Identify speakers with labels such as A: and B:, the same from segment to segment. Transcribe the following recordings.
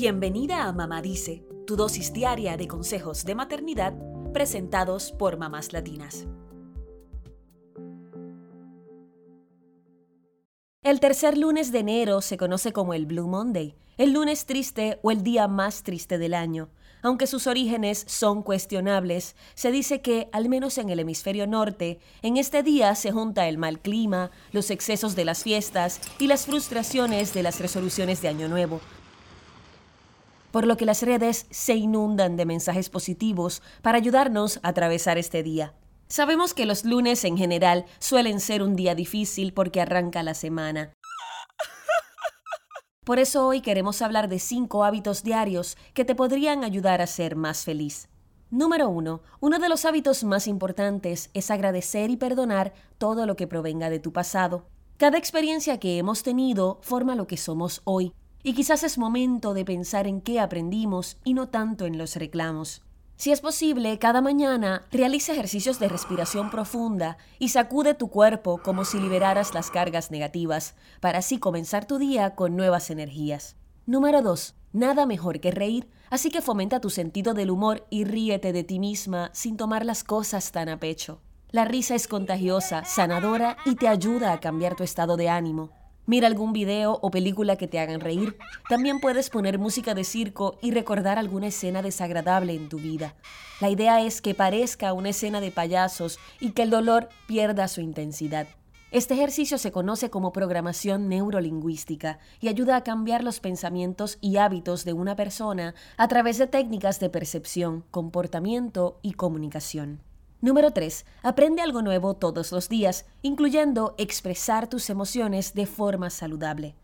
A: Bienvenida a Mamá Dice, tu dosis diaria de consejos de maternidad presentados por mamás latinas. El tercer lunes de enero se conoce como el Blue Monday, el lunes triste o el día más triste del año. Aunque sus orígenes son cuestionables, se dice que, al menos en el hemisferio norte, en este día se junta el mal clima, los excesos de las fiestas y las frustraciones de las resoluciones de Año Nuevo. Por lo que las redes se inundan de mensajes positivos para ayudarnos a atravesar este día. Sabemos que los lunes en general suelen ser un día difícil porque arranca la semana. Por eso hoy queremos hablar de cinco hábitos diarios que te podrían ayudar a ser más feliz. Número 1. Uno de los hábitos más importantes es agradecer y perdonar todo lo que provenga de tu pasado. Cada experiencia que hemos tenido forma lo que somos hoy, y quizás es momento de pensar en qué aprendimos y no tanto en los reclamos. Si es posible, cada mañana realiza ejercicios de respiración profunda y sacude tu cuerpo como si liberaras las cargas negativas, para así comenzar tu día con nuevas energías. Número 2. Nada mejor que reír, así que fomenta tu sentido del humor y ríete de ti misma sin tomar las cosas tan a pecho. La risa es contagiosa, sanadora y te ayuda a cambiar tu estado de ánimo. Mira algún video o película que te hagan reír. También puedes poner música de circo y recordar alguna escena desagradable en tu vida. La idea es que parezca una escena de payasos y que el dolor pierda su intensidad. Este ejercicio se conoce como programación neurolingüística y ayuda a cambiar los pensamientos y hábitos de una persona a través de técnicas de percepción, comportamiento y comunicación. Número 3. Aprende algo nuevo todos los días, incluyendo expresar tus emociones de forma saludable.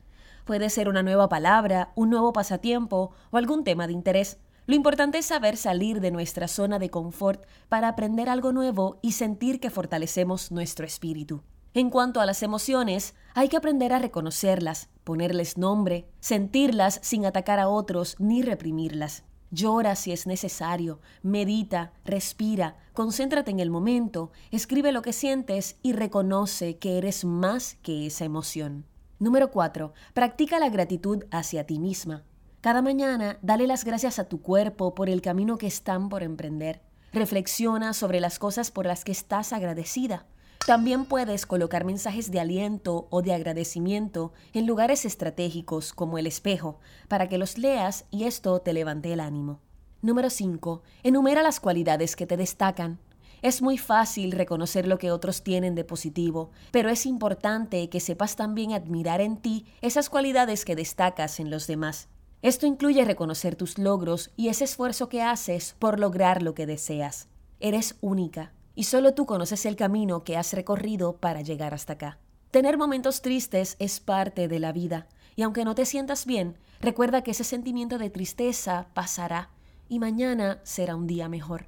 A: Puede ser una nueva palabra, un nuevo pasatiempo o algún tema de interés. Lo importante es saber salir de nuestra zona de confort para aprender algo nuevo y sentir que fortalecemos nuestro espíritu. En cuanto a las emociones, hay que aprender a reconocerlas, ponerles nombre, sentirlas sin atacar a otros ni reprimirlas. Llora si es necesario, medita, respira, concéntrate en el momento, escribe lo que sientes y reconoce que eres más que esa emoción. Número 4. Practica la gratitud hacia ti misma. Cada mañana dale las gracias a tu cuerpo por el camino que están por emprender. Reflexiona sobre las cosas por las que estás agradecida. También puedes colocar mensajes de aliento o de agradecimiento en lugares estratégicos como el espejo para que los leas y esto te levante el ánimo. Número 5. Enumera las cualidades que te destacan. Es muy fácil reconocer lo que otros tienen de positivo, pero es importante que sepas también admirar en ti esas cualidades que destacas en los demás. Esto incluye reconocer tus logros y ese esfuerzo que haces por lograr lo que deseas. Eres única, y solo tú conoces el camino que has recorrido para llegar hasta acá. Tener momentos tristes es parte de la vida, y aunque no te sientas bien, recuerda que ese sentimiento de tristeza pasará y mañana será un día mejor.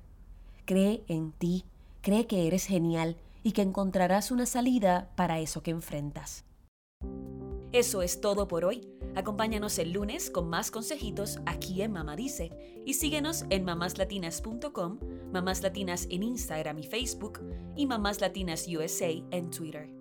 A: Cree en ti, cree que eres genial y que encontrarás una salida para eso que enfrentas. Eso es todo por hoy. Acompáñanos el lunes con más consejitos aquí en Mamá Dice y síguenos en mamáslatinas.com, Mamás Latinas en Instagram y Facebook y Mamás Latinas USA en Twitter.